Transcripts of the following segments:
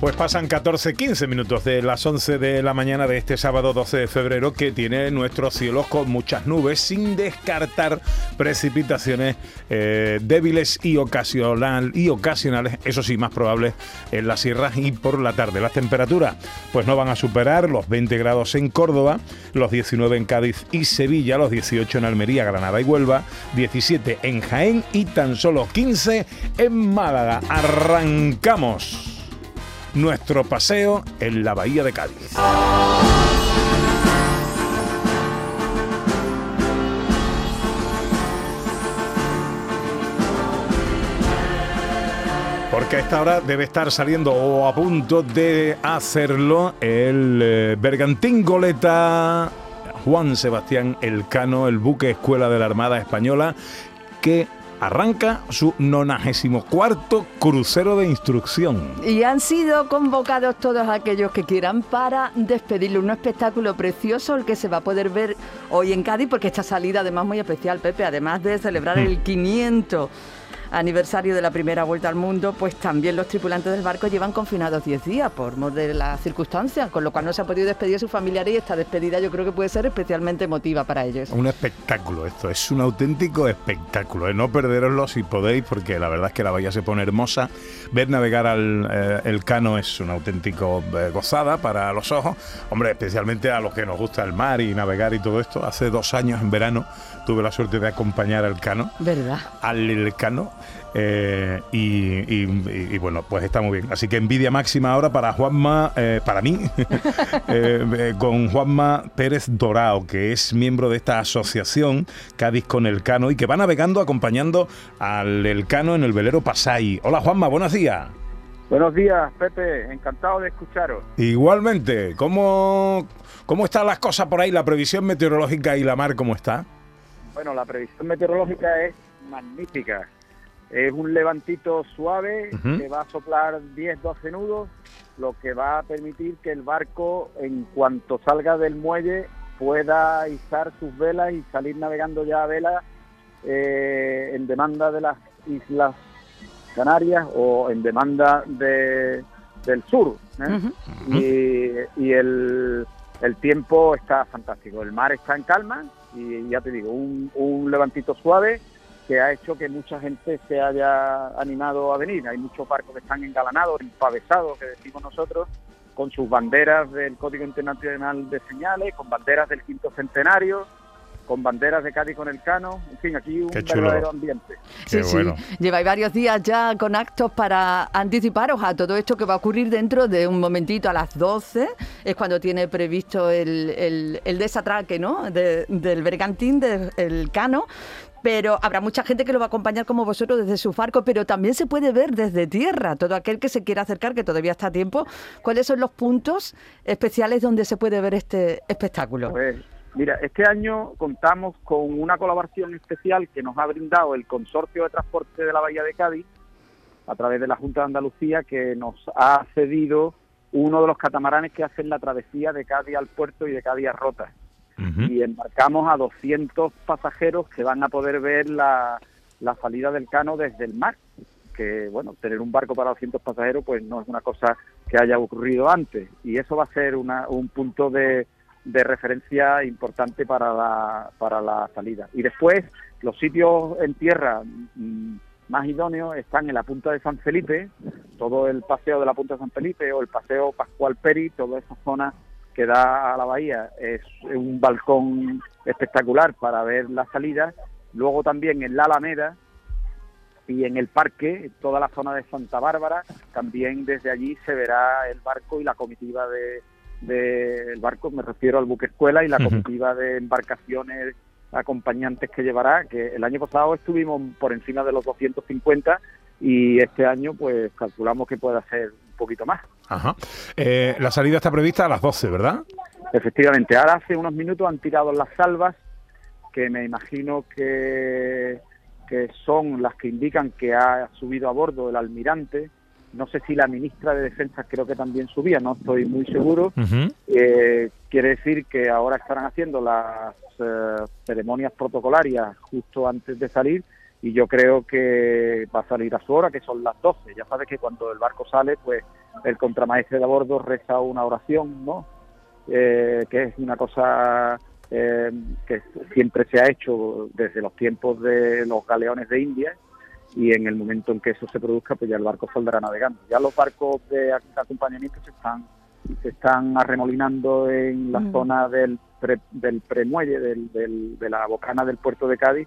Pues pasan 14, 15 minutos de las 11 de la mañana de este sábado 12 de febrero que tiene nuestros cielos con muchas nubes sin descartar precipitaciones eh, débiles y, ocasional, y ocasionales, eso sí, más probables en las sierras y por la tarde. Las temperaturas pues no van a superar los 20 grados en Córdoba, los 19 en Cádiz y Sevilla, los 18 en Almería, Granada y Huelva, 17 en Jaén y tan solo 15 en Málaga. Arrancamos nuestro paseo en la Bahía de Cádiz. Porque a esta hora debe estar saliendo o a punto de hacerlo el eh, Bergantín Goleta Juan Sebastián Elcano, el buque escuela de la Armada Española, que arranca su 94 crucero de instrucción. Y han sido convocados todos aquellos que quieran para despedirle un espectáculo precioso, el que se va a poder ver hoy en Cádiz, porque esta salida además muy especial, Pepe, además de celebrar el 500 aniversario de la primera vuelta al mundo, pues también los tripulantes del barco llevan confinados 10 días por mor de las circunstancias, con lo cual no se ha podido despedir a sus familiares y esta despedida yo creo que puede ser especialmente emotiva para ellos. Un espectáculo esto, es un auténtico espectáculo, ¿eh? no perderoslo si podéis, porque la verdad es que la bahía se pone hermosa, ver navegar al eh, cano es un auténtico eh, gozada para los ojos, hombre, especialmente a los que nos gusta el mar y navegar y todo esto, hace dos años en verano tuve la suerte de acompañar al cano, ¿verdad? Al cano eh, y, bueno, pues está muy bien. Así que envidia máxima ahora para Juanma, eh, para mí, eh, con Juanma Pérez Dorao, que es miembro de esta asociación Cádiz con el Cano y que va navegando acompañando al Elcano en el velero Pasay. Hola Juanma, buenos días. Buenos días, Pepe, encantado de escucharos. Igualmente, ¿cómo, cómo están las cosas por ahí? La previsión meteorológica y la mar, ¿cómo está? Bueno, la previsión meteorológica es magnífica. Es un levantito suave que va a soplar 10-12 nudos, lo que va a permitir que el barco, en cuanto salga del muelle, pueda izar sus velas y salir navegando ya a vela eh, en demanda de las Islas Canarias o en demanda de, del sur. ¿eh? Y, el, el, tiempo está fantástico. El mar está en calma y ya te digo, un, un levantito suave que ha hecho que mucha gente se haya animado a venir. Hay muchos barcos que están engalanados, empavesados, que decimos nosotros, con sus banderas del Código Internacional de Señales, con banderas del quinto centenario, con banderas de Cádiz con el Cano, en fin, aquí un verdadero ambiente. sí, sí, lleváis varios días ya con actos para anticiparos a todo esto que va a ocurrir dentro de un momentito a las 12, es cuando tiene previsto el, el, desatraque ¿no? del bergantín, del Cano, pero habrá mucha gente que lo va a acompañar como vosotros desde su barco, pero también se puede ver desde tierra, todo aquel que se quiera acercar, que todavía está a tiempo. ¿Cuáles son los puntos especiales donde se puede ver este espectáculo? Pues, mira, este año contamos con una colaboración especial que nos ha brindado el Consorcio de Transporte de la Bahía de Cádiz, a través de la Junta de Andalucía, que nos ha cedido uno de los catamaranes que hacen la travesía de Cádiz al puerto y de Cádiz a Rota y embarcamos a 200 pasajeros que van a poder ver la, salida del Cano desde el mar. Que, bueno, tener un barco para 200 pasajeros pues no es una cosa que haya ocurrido antes y eso va a ser un punto de, de referencia importante para la, para la salida. Y después, los sitios en tierra mm, más idóneos están en la punta de San Felipe, todo el paseo de la punta de San Felipe o el paseo Pascual Peri, toda esa zona que da a la bahía es un balcón espectacular para ver la salida. Luego también en la Alameda y en el parque, toda la zona de Santa Bárbara, también desde allí se verá el barco y la comitiva de, del barco, me refiero al buque escuela y la comitiva de embarcaciones acompañantes que llevará, que el año pasado estuvimos por encima de los 250 y este año pues calculamos que pueda ser un poquito más. Ajá. Eh, la salida está prevista a las 12, ¿verdad? Efectivamente, ahora hace unos minutos han tirado las salvas, que me imagino que, que son las que indican que ha subido a bordo el almirante no sé si la ministra de Defensa creo que también subía, no estoy muy seguro. Eh, quiere decir que ahora estarán haciendo las eh, ceremonias protocolarias justo antes de salir y yo creo que va a salir a su hora, que son las 12. Ya sabes que cuando el barco sale, pues el contramaestre de a bordo reza una oración, ¿no? Eh, que es una cosa eh, que siempre se ha hecho desde los tiempos de los galeones de India y en el momento en que eso se produzca, pues ya el barco saldrá navegando. Ya los barcos de ac- de acompañamiento se están se están arremolinando en la Mm. zona del pre, del premuelle, del, del- de la bocana del puerto de Cádiz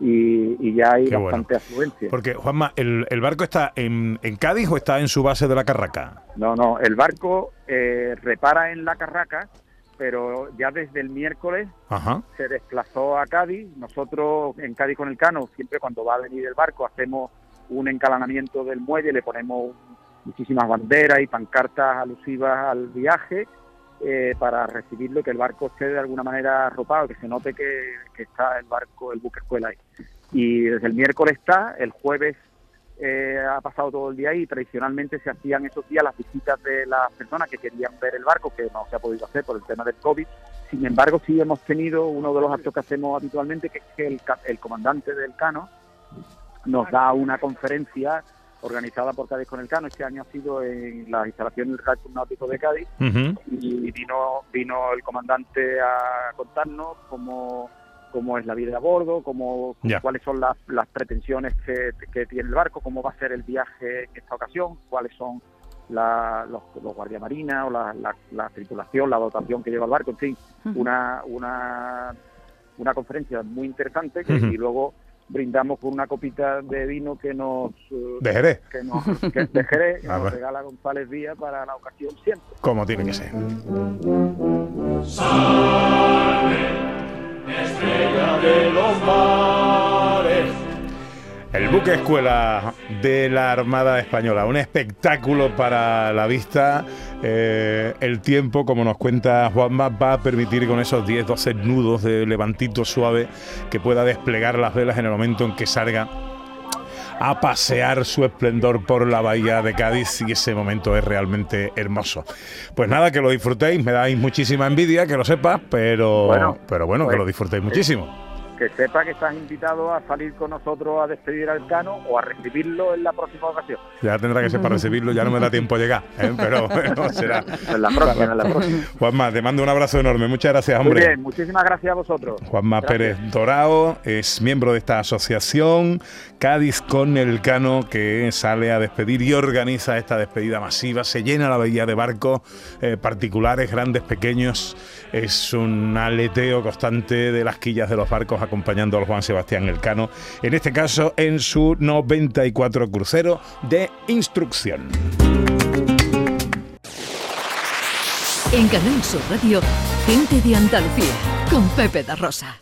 y, y ya hay Qué bueno. bastante afluencia. Porque, Juanma, ¿el, el barco está en, en Cádiz o está en su base de la Carraca? No, no, el barco eh, repara en la Carraca, pero ya desde el miércoles Ajá. se desplazó a Cádiz. Nosotros en Cádiz con el Cano, siempre cuando va a venir el barco, hacemos un encalanamiento del muelle, le ponemos muchísimas banderas y pancartas alusivas al viaje eh, para recibirlo y que el barco esté de alguna manera arropado, que se note que, que está el barco, el buque escuela ahí. Y desde el miércoles está, el jueves eh, ha pasado todo el día ahí tradicionalmente se hacían esos días las visitas de las personas que querían ver el barco, que no se ha podido hacer por el tema del COVID. Sin embargo, sí hemos tenido uno de los actos que hacemos habitualmente, que es que el, el comandante del Cano nos da una conferencia organizada por Cádiz con el Cano. Este año ha sido en las instalaciones del Club Náutico de Cádiz y vino vino el comandante a contarnos cómo, cómo es la vida a bordo, cómo, Ya. cuáles son las, las pretensiones que, que tiene el barco, cómo va a ser el viaje en esta ocasión, cuáles son la- los, los guardiamarinas o la, la, la tripulación, la dotación que lleva el barco, en fin, una, una, una conferencia muy interesante que- Ujú. y luego brindamos con una copita de vino que nos eh, De Jerez, que nos, que de Jerez, que Ah, nos regala González Díaz para la ocasión siempre. como tiene que ser. El buque escuela de la Armada Española, un espectáculo para la vista. Eh, el tiempo, como nos cuenta Juanma, va a permitir con esos 10-12 nudos de levantito suave que pueda desplegar las velas en el momento en que salga a pasear su esplendor por la bahía de Cádiz y ese momento es realmente hermoso. Pues nada, que lo disfrutéis, me dais muchísima envidia, que lo sepas, pero Bueno, pero bueno, que pues, lo disfrutéis muchísimo. Que sepa que estás invitado a salir con nosotros a despedir al Cano o a recibirlo en la próxima ocasión. Ya tendrá que ser para recibirlo, ya no me da tiempo a llegar, ¿eh? pero bueno, será. En la próxima, en la próxima. Juanma, te mando un abrazo enorme, muchas gracias, Muy hombre. bien, muchísimas gracias a vosotros. Juanma Gracias. Pérez Dorao es miembro de esta asociación Cádiz con el Cano que sale a despedir y organiza esta despedida masiva. Se llena la bahía de barcos eh, particulares, grandes, pequeños. Es un aleteo constante de las quillas de los barcos acompañando al Juan Sebastián Elcano, en este caso en su 94 crucero de instrucción. En Canal Sur Radio, gente de Andalucía, con Pepe da Rosa.